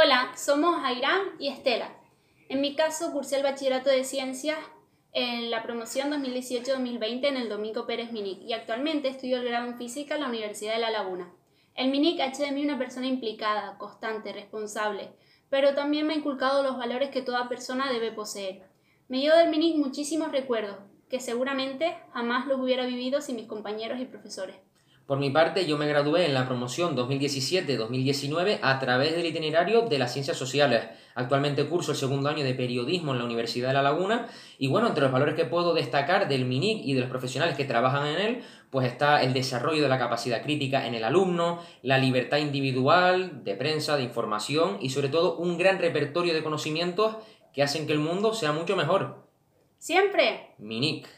Hola, somos Airán y Estela. En mi caso, cursé el bachillerato de ciencias en la promoción 2018-2020 en el Domingo Pérez Minic y actualmente estudio el grado en física en la Universidad de La Laguna. El Minic ha hecho de mí una persona implicada, constante, responsable, pero también me ha inculcado los valores que toda persona debe poseer. Me llevo del Minic muchísimos recuerdos, que seguramente jamás los hubiera vivido sin mis compañeros y profesores. Por mi parte, yo me gradué en la promoción 2017-2019 a través del itinerario de las ciencias sociales. Actualmente curso el segundo año de periodismo en la Universidad de La Laguna y bueno, entre los valores que puedo destacar del MINIC y de los profesionales que trabajan en él, pues está el desarrollo de la capacidad crítica en el alumno, la libertad individual, de prensa, de información y sobre todo un gran repertorio de conocimientos que hacen que el mundo sea mucho mejor. Siempre. MINIC.